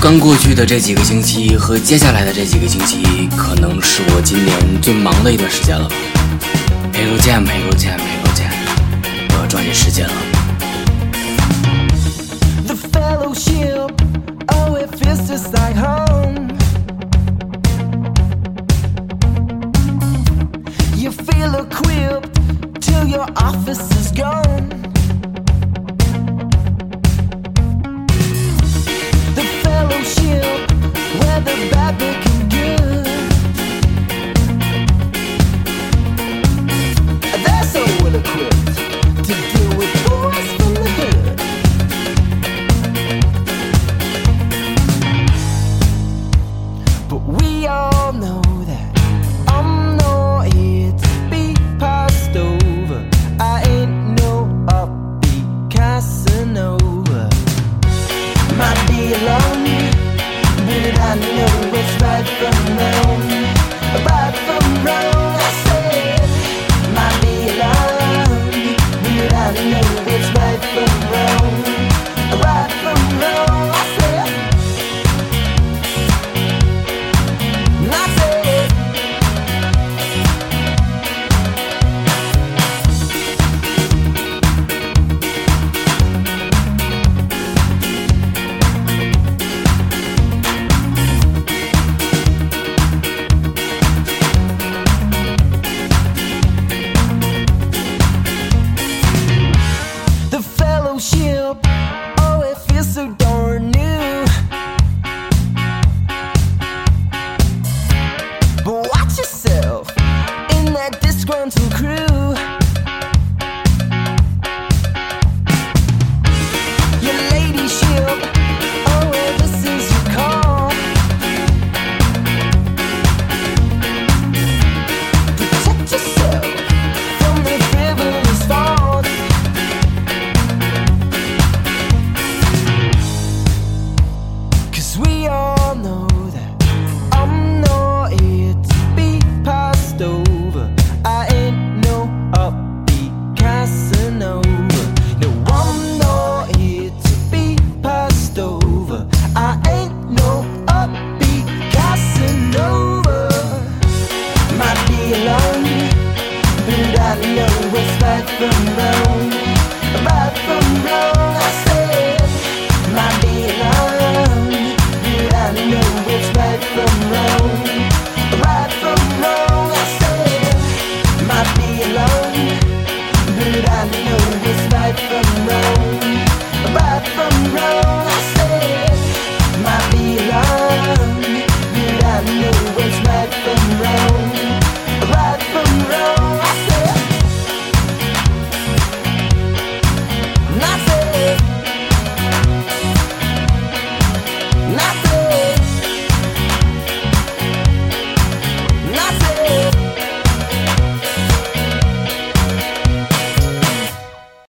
刚过去的这几个星期和接下来的这几个星期，可能是我今年最忙的一段时间了。陪肉见，陪肉见，陪肉见，我要抓紧时间了。The fellowship, oh, it feels just like home. You feel 'til your office is gone. back from the